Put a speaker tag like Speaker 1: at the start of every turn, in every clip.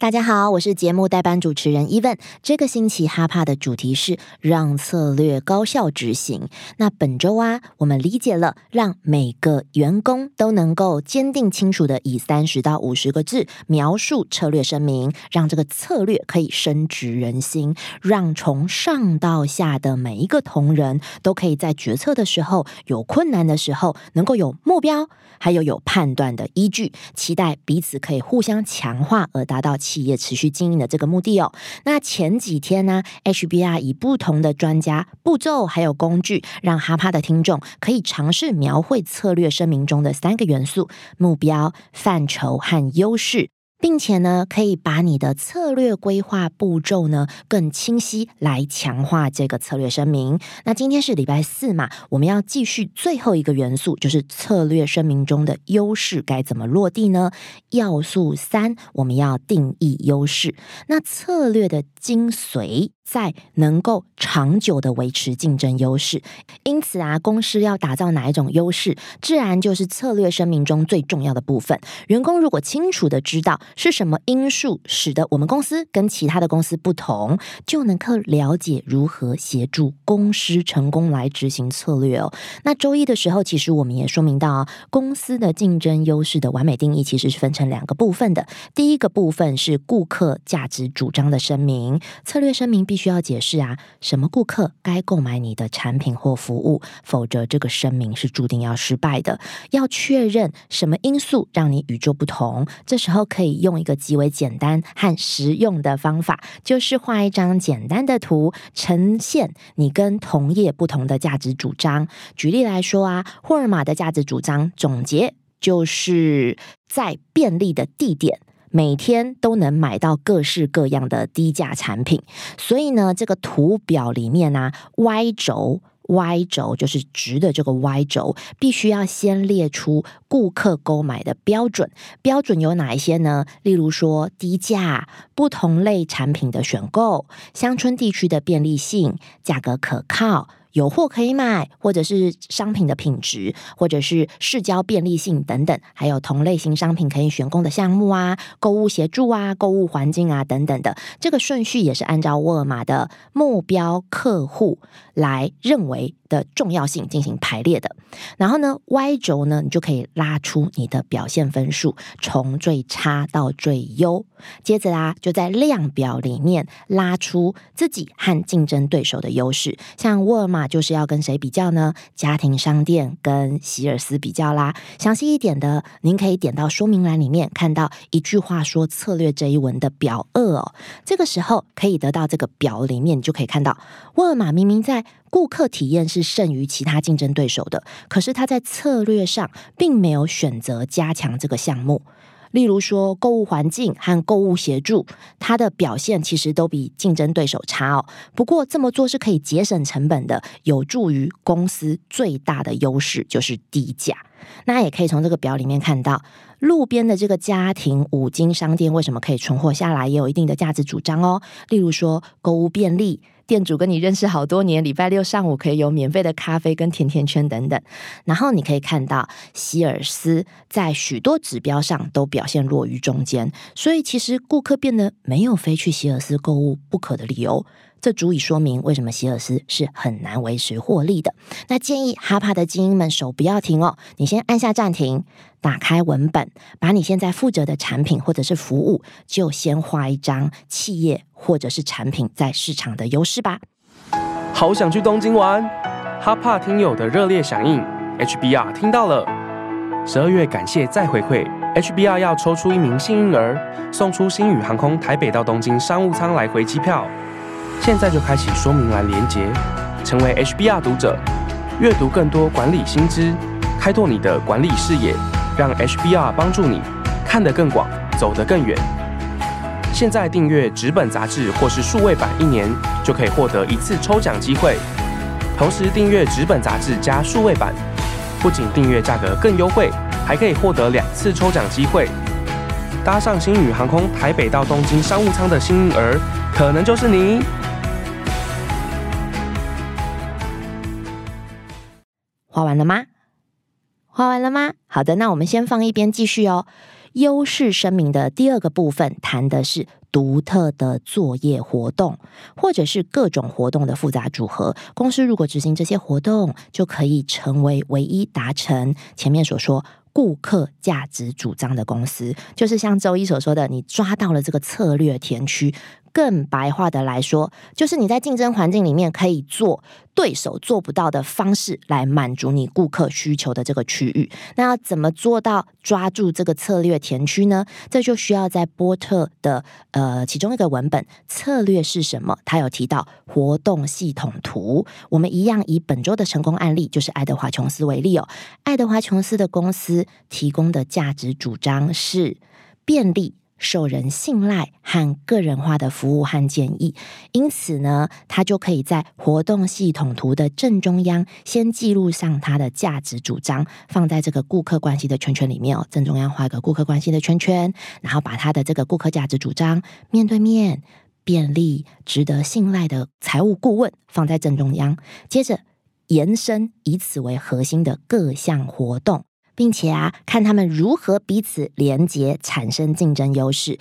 Speaker 1: 大家好，我是节目代班主持人 Even。这个星期哈帕的主题是让策略高效执行。那本周啊，我们理解了让每个员工都能够坚定清楚的以三十到五十个字描述策略声明，让这个策略可以深植人心，让从上到下的每一个同仁都可以在决策的时候、有困难的时候，能够有目标，还有有判断的依据，期待彼此可以互相强化，而达到。企业持续经营的这个目的哦。那前几天呢，HBR 以不同的专家、步骤还有工具，让哈帕的听众可以尝试描绘策略声明中的三个元素：目标、范畴和优势。并且呢，可以把你的策略规划步骤呢更清晰，来强化这个策略声明。那今天是礼拜四嘛，我们要继续最后一个元素，就是策略声明中的优势该怎么落地呢？要素三，我们要定义优势。那策略的精髓。在能够长久的维持竞争优势，因此啊，公司要打造哪一种优势，自然就是策略声明中最重要的部分。员工如果清楚的知道是什么因素使得我们公司跟其他的公司不同，就能够了解如何协助公司成功来执行策略哦。那周一的时候，其实我们也说明到，公司的竞争优势的完美定义其实是分成两个部分的。第一个部分是顾客价值主张的声明，策略声明必。需要解释啊，什么顾客该购买你的产品或服务，否则这个声明是注定要失败的。要确认什么因素让你与众不同，这时候可以用一个极为简单和实用的方法，就是画一张简单的图，呈现你跟同业不同的价值主张。举例来说啊，沃尔玛的价值主张总结就是在便利的地点。每天都能买到各式各样的低价产品，所以呢，这个图表里面呢，Y 轴，Y 轴就是直的这个 Y 轴，必须要先列出顾客购买的标准。标准有哪一些呢？例如说低价、不同类产品的选购、乡村地区的便利性、价格可靠。有货可以买，或者是商品的品质，或者是市郊便利性等等，还有同类型商品可以选购的项目啊，购物协助啊，购物环境啊等等的，这个顺序也是按照沃尔玛的目标客户来认为。的重要性进行排列的，然后呢，Y 轴呢，你就可以拉出你的表现分数，从最差到最优。接着啊，就在量表里面拉出自己和竞争对手的优势。像沃尔玛就是要跟谁比较呢？家庭商店跟希尔斯比较啦。详细一点的，您可以点到说明栏里面看到一句话说策略这一文的表二哦。这个时候可以得到这个表里面，你就可以看到沃尔玛明明在。顾客体验是胜于其他竞争对手的，可是他在策略上并没有选择加强这个项目。例如说，购物环境和购物协助，它的表现其实都比竞争对手差哦。不过这么做是可以节省成本的，有助于公司最大的优势就是低价。那也可以从这个表里面看到，路边的这个家庭五金商店为什么可以存活下来，也有一定的价值主张哦。例如说，购物便利。店主跟你认识好多年，礼拜六上午可以有免费的咖啡跟甜甜圈等等。然后你可以看到希尔斯在许多指标上都表现落于中间，所以其实顾客变得没有非去希尔斯购物不可的理由。这足以说明为什么希尔斯是很难维持获利的。那建议哈帕的精英们手不要停哦，你先按下暂停，打开文本，把你现在负责的产品或者是服务，就先画一张企业或者是产品在市场的优势吧。
Speaker 2: 好想去东京玩，哈帕听友的热烈响应，HBR 听到了。十二月感谢再回馈，HBR 要抽出一名幸运儿，送出星宇航空台北到东京商务舱来回机票。现在就开启说明栏连接，成为 HBR 读者，阅读更多管理新知，开拓你的管理视野，让 HBR 帮助你看得更广，走得更远。现在订阅纸本杂志或是数位版一年，就可以获得一次抽奖机会。同时订阅纸本杂志加数位版，不仅订阅价格更优惠。还可以获得两次抽奖机会。搭上星宇航空台北到东京商务舱的幸运儿，可能就是你。
Speaker 1: 画完了吗？画完了吗？好的，那我们先放一边继续哦。优势声明的第二个部分谈的是独特的作业活动，或者是各种活动的复杂组合。公司如果执行这些活动，就可以成为唯一达成前面所说。顾客价值主张的公司，就是像周一所说的，你抓到了这个策略田区。更白话的来说，就是你在竞争环境里面可以做对手做不到的方式来满足你顾客需求的这个区域。那要怎么做到抓住这个策略田区呢？这就需要在波特的呃其中一个文本策略是什么？他有提到活动系统图。我们一样以本周的成功案例，就是爱德华琼斯为例哦。爱德华琼斯的公司。提供的价值主张是便利、受人信赖和个人化的服务和建议，因此呢，他就可以在活动系统图的正中央先记录上他的价值主张，放在这个顾客关系的圈圈里面哦。正中央画一个顾客关系的圈圈，然后把他的这个顾客价值主张面对面、便利、值得信赖的财务顾问放在正中央，接着延伸以此为核心的各项活动。并且啊，看他们如何彼此连接，产生竞争优势。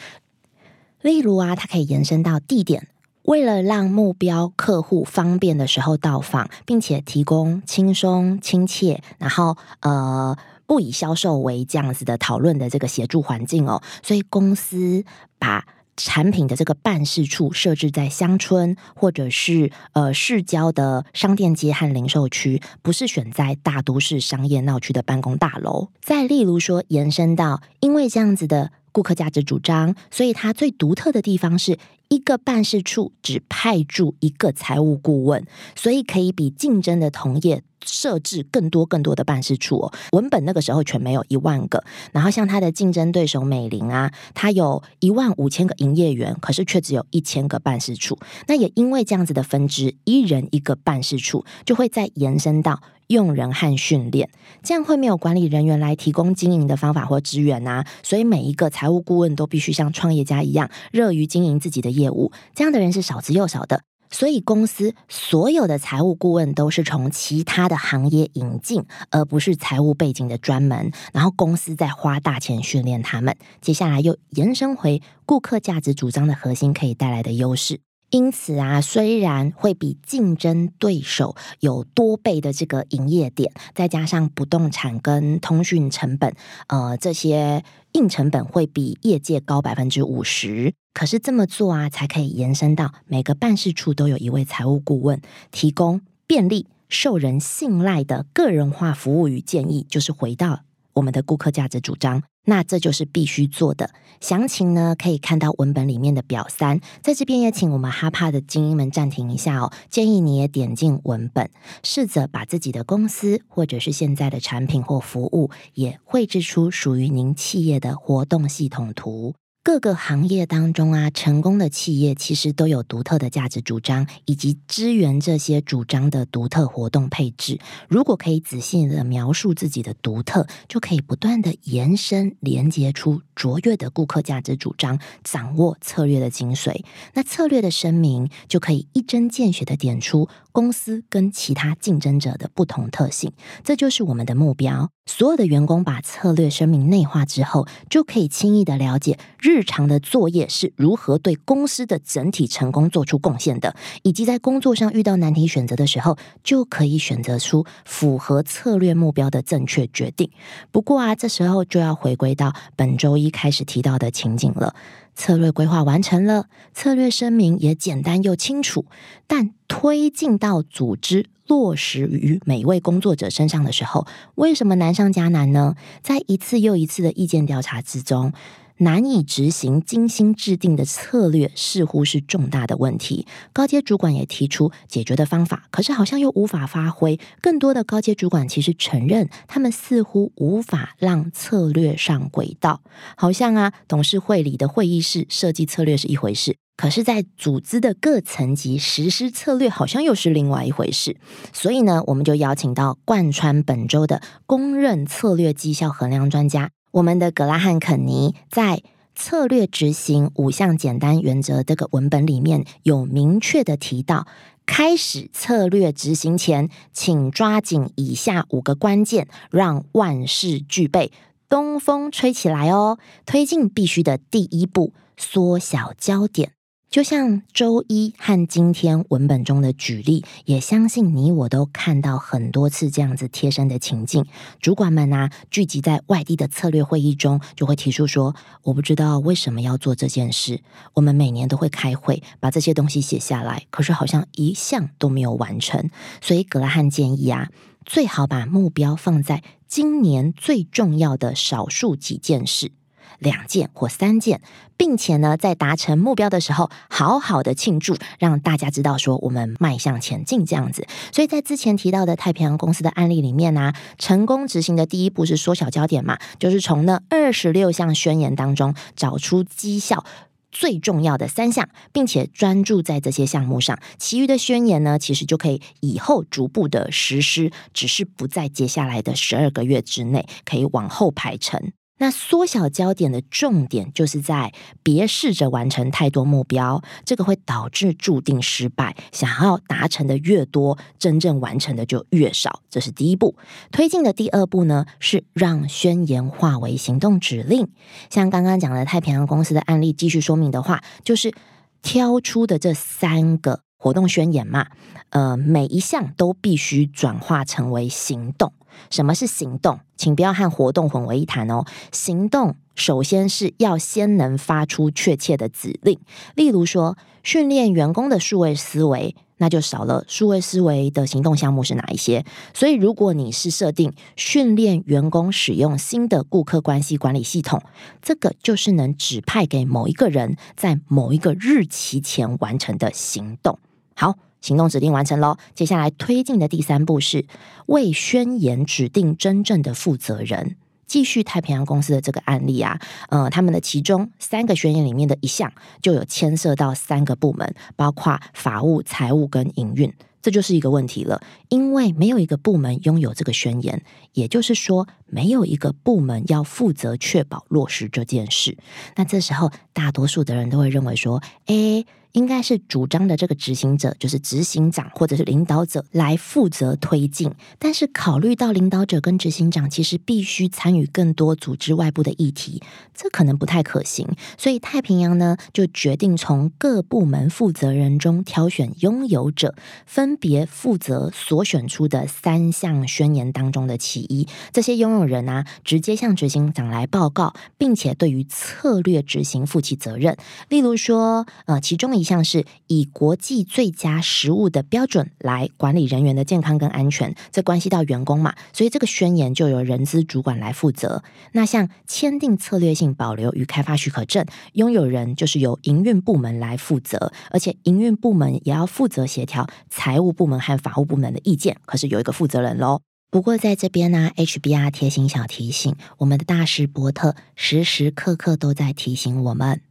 Speaker 1: 例如啊，它可以延伸到地点，为了让目标客户方便的时候到访，并且提供轻松、亲切，然后呃，不以销售为这样子的讨论的这个协助环境哦。所以公司把。产品的这个办事处设置在乡村或者是呃市郊的商店街和零售区，不是选在大都市商业闹区的办公大楼。再例如说，延伸到因为这样子的顾客价值主张，所以它最独特的地方是一个办事处只派驻一个财务顾问，所以可以比竞争的同业。设置更多更多的办事处哦，文本那个时候全没有一万个，然后像他的竞争对手美林啊，他有一万五千个营业员，可是却只有一千个办事处。那也因为这样子的分支，一人一个办事处，就会再延伸到用人和训练，这样会没有管理人员来提供经营的方法或资源啊，所以每一个财务顾问都必须像创业家一样，热于经营自己的业务，这样的人是少之又少的。所以，公司所有的财务顾问都是从其他的行业引进，而不是财务背景的专门。然后，公司在花大钱训练他们。接下来又延伸回顾客价值主张的核心可以带来的优势。因此啊，虽然会比竞争对手有多倍的这个营业点，再加上不动产跟通讯成本，呃，这些硬成本会比业界高百分之五十。可是这么做啊，才可以延伸到每个办事处都有一位财务顾问，提供便利、受人信赖的个人化服务与建议。就是回到我们的顾客价值主张，那这就是必须做的。详情呢，可以看到文本里面的表三。在这边也请我们哈帕的精英们暂停一下哦，建议你也点进文本，试着把自己的公司或者是现在的产品或服务，也绘制出属于您企业的活动系统图。各个行业当中啊，成功的企业其实都有独特的价值主张，以及支援这些主张的独特活动配置。如果可以仔细的描述自己的独特，就可以不断的延伸、连接出卓越的顾客价值主张，掌握策略的精髓。那策略的声明就可以一针见血的点出公司跟其他竞争者的不同特性。这就是我们的目标。所有的员工把策略声明内化之后，就可以轻易的了解日常的作业是如何对公司的整体成功做出贡献的，以及在工作上遇到难题选择的时候，就可以选择出符合策略目标的正确决定。不过啊，这时候就要回归到本周一开始提到的情景了。策略规划完成了，策略声明也简单又清楚，但推进到组织。落实于每位工作者身上的时候，为什么难上加难呢？在一次又一次的意见调查之中，难以执行精心制定的策略，似乎是重大的问题。高阶主管也提出解决的方法，可是好像又无法发挥。更多的高阶主管其实承认，他们似乎无法让策略上轨道。好像啊，董事会里的会议室设计策略是一回事。可是，在组织的各层级实施策略，好像又是另外一回事。所以呢，我们就邀请到贯穿本周的公认策略绩效衡量专家，我们的格拉汉肯尼，在策略执行五项简单原则这个文本里面有明确的提到，开始策略执行前，请抓紧以下五个关键，让万事俱备，东风吹起来哦！推进必须的第一步，缩小焦点。就像周一和今天文本中的举例，也相信你我都看到很多次这样子贴身的情境。主管们啊，聚集在外地的策略会议中，就会提出说：“我不知道为什么要做这件事。我们每年都会开会，把这些东西写下来，可是好像一项都没有完成。所以格拉汉建议啊，最好把目标放在今年最重要的少数几件事。”两件或三件，并且呢，在达成目标的时候，好好的庆祝，让大家知道说我们迈向前进这样子。所以在之前提到的太平洋公司的案例里面呢，成功执行的第一步是缩小焦点嘛，就是从那二十六项宣言当中找出绩效最重要的三项，并且专注在这些项目上，其余的宣言呢，其实就可以以后逐步的实施，只是不在接下来的十二个月之内，可以往后排程。那缩小焦点的重点，就是在别试着完成太多目标，这个会导致注定失败。想要达成的越多，真正完成的就越少。这是第一步。推进的第二步呢，是让宣言化为行动指令。像刚刚讲的太平洋公司的案例，继续说明的话，就是挑出的这三个活动宣言嘛，呃，每一项都必须转化成为行动。什么是行动？请不要和活动混为一谈哦。行动首先是要先能发出确切的指令，例如说训练员工的数位思维，那就少了数位思维的行动项目是哪一些？所以，如果你是设定训练员工使用新的顾客关系管理系统，这个就是能指派给某一个人在某一个日期前完成的行动。好。行动指令完成喽，接下来推进的第三步是为宣言指定真正的负责人。继续太平洋公司的这个案例啊，呃，他们的其中三个宣言里面的一项就有牵涉到三个部门，包括法务、财务跟营运，这就是一个问题了。因为没有一个部门拥有这个宣言，也就是说，没有一个部门要负责确保落实这件事。那这时候，大多数的人都会认为说，诶。应该是主张的这个执行者，就是执行长或者是领导者来负责推进。但是考虑到领导者跟执行长其实必须参与更多组织外部的议题，这可能不太可行。所以太平洋呢就决定从各部门负责人中挑选拥有者，分别负责所选出的三项宣言当中的其一。这些拥有人啊直接向执行长来报告，并且对于策略执行负起责任。例如说，呃，其中。一一项是以国际最佳食物的标准来管理人员的健康跟安全，这关系到员工嘛，所以这个宣言就由人资主管来负责。那像签订策略性保留与开发许可证，拥有人就是由营运部门来负责，而且营运部门也要负责协调财务部门和法务部门的意见。可是有一个负责人喽。不过在这边呢，HBR 贴心小提醒，我们的大师伯特时时刻刻都在提醒我们。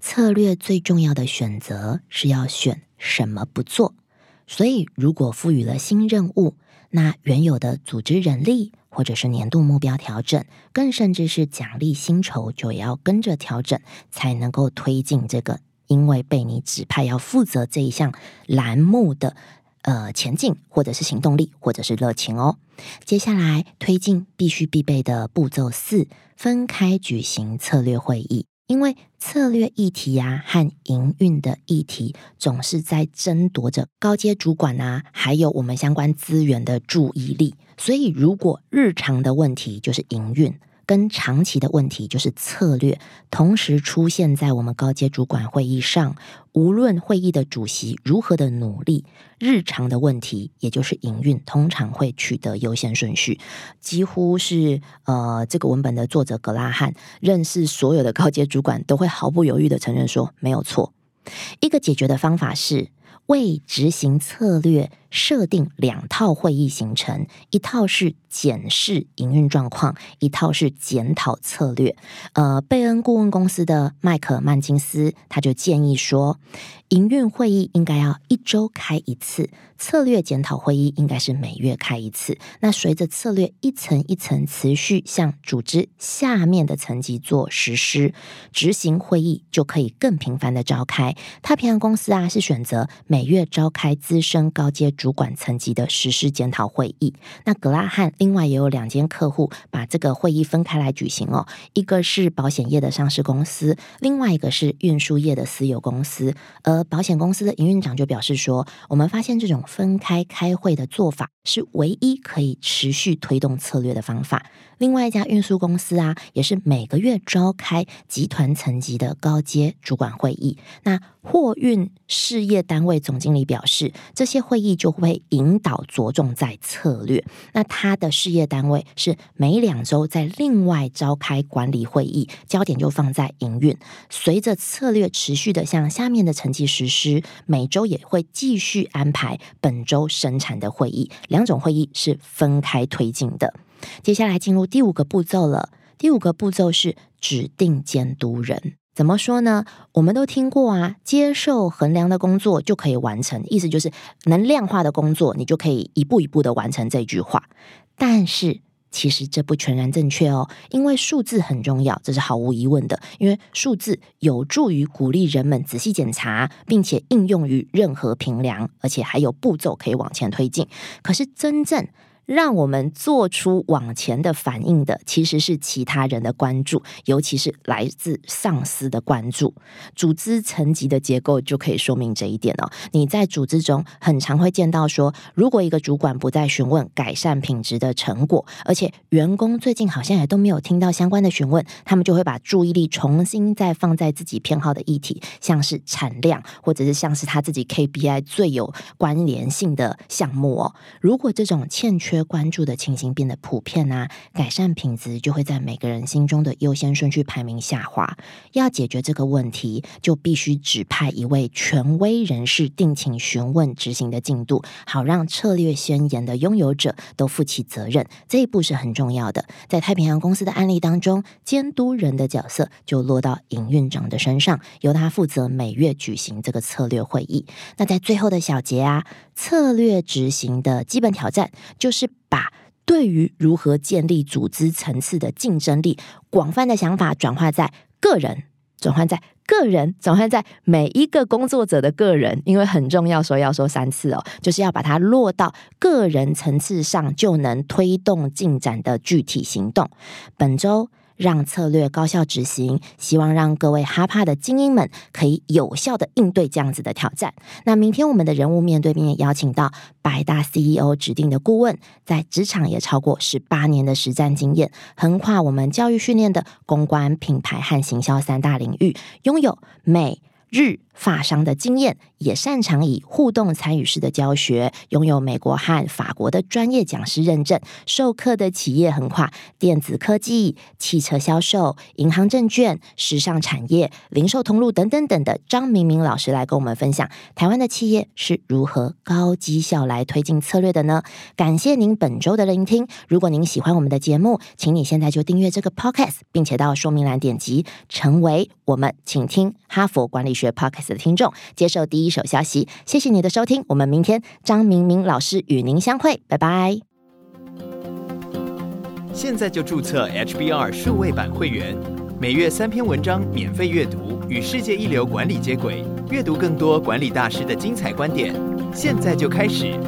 Speaker 1: 策略最重要的选择是要选什么不做，所以如果赋予了新任务，那原有的组织人力或者是年度目标调整，更甚至是奖励薪酬，就要跟着调整，才能够推进这个因为被你指派要负责这一项栏目的呃前进，或者是行动力，或者是热情哦。接下来推进必须必备的步骤四：分开举行策略会议。因为策略议题啊和营运的议题总是在争夺着高阶主管啊，还有我们相关资源的注意力，所以如果日常的问题就是营运。跟长期的问题就是策略，同时出现在我们高阶主管会议上。无论会议的主席如何的努力，日常的问题也就是营运，通常会取得优先顺序。几乎是呃，这个文本的作者格拉汉认识所有的高阶主管，都会毫不犹豫的承认说没有错。一个解决的方法是为执行策略设定两套会议行程，一套是检视营运状况，一套是检讨策略。呃，贝恩顾问公司的麦克曼金斯他就建议说。营运会议应该要一周开一次，策略检讨会议应该是每月开一次。那随着策略一层一层持续向组织下面的层级做实施，执行会议就可以更频繁的召开。太平洋公司啊是选择每月召开资深高阶主管层级的实施检讨会议。那格拉汉另外也有两间客户把这个会议分开来举行哦，一个是保险业的上市公司，另外一个是运输业的私有公司，而保险公司的营运长就表示说：“我们发现这种分开开会的做法是唯一可以持续推动策略的方法。”另外一家运输公司啊，也是每个月召开集团层级的高阶主管会议。那货运事业单位总经理表示，这些会议就会引导着重在策略。那他的事业单位是每两周在另外召开管理会议，焦点就放在营运。随着策略持续的向下面的层级实施，每周也会继续安排本周生产的会议。两种会议是分开推进的。接下来进入第五个步骤了。第五个步骤是指定监督人。怎么说呢？我们都听过啊，接受衡量的工作就可以完成，意思就是能量化的工作，你就可以一步一步的完成这句话。但是其实这不全然正确哦，因为数字很重要，这是毫无疑问的。因为数字有助于鼓励人们仔细检查，并且应用于任何评量，而且还有步骤可以往前推进。可是真正让我们做出往前的反应的，其实是其他人的关注，尤其是来自上司的关注。组织层级的结构就可以说明这一点哦。你在组织中很常会见到说，如果一个主管不再询问改善品质的成果，而且员工最近好像也都没有听到相关的询问，他们就会把注意力重新再放在自己偏好的议题，像是产量，或者是像是他自己 KPI 最有关联性的项目哦。如果这种欠缺关注的情形变得普遍啊，改善品质就会在每个人心中的优先顺序排名下滑。要解决这个问题，就必须指派一位权威人士定请询问执行的进度，好让策略宣言的拥有者都负起责任。这一步是很重要的。在太平洋公司的案例当中，监督人的角色就落到营运长的身上，由他负责每月举行这个策略会议。那在最后的小结啊，策略执行的基本挑战就是。把对于如何建立组织层次的竞争力广泛的想法转化在个人，转换在个人，转换在每一个工作者的个人，因为很重要，所以要说三次哦，就是要把它落到个人层次上，就能推动进展的具体行动。本周。让策略高效执行，希望让各位哈帕的精英们可以有效的应对这样子的挑战。那明天我们的人物面对面邀请到百大 CEO 指定的顾问，在职场也超过十八年的实战经验，横跨我们教育训练的公关、品牌和行销三大领域，拥有美日。法商的经验，也擅长以互动参与式的教学，拥有美国和法国的专业讲师认证，授课的企业横跨电子科技、汽车销售、银行证券、时尚产业、零售通路等等等的张明明老师来跟我们分享，台湾的企业是如何高绩效来推进策略的呢？感谢您本周的聆听。如果您喜欢我们的节目，请你现在就订阅这个 podcast，并且到说明栏点击成为我们，请听哈佛管理学 podcast。的听众接受第一手消息，谢谢你的收听，我们明天张明明老师与您相会，拜拜。
Speaker 3: 现在就注册 HBR 数位版会员，每月三篇文章免费阅读，与世界一流管理接轨，阅读更多管理大师的精彩观点。现在就开始。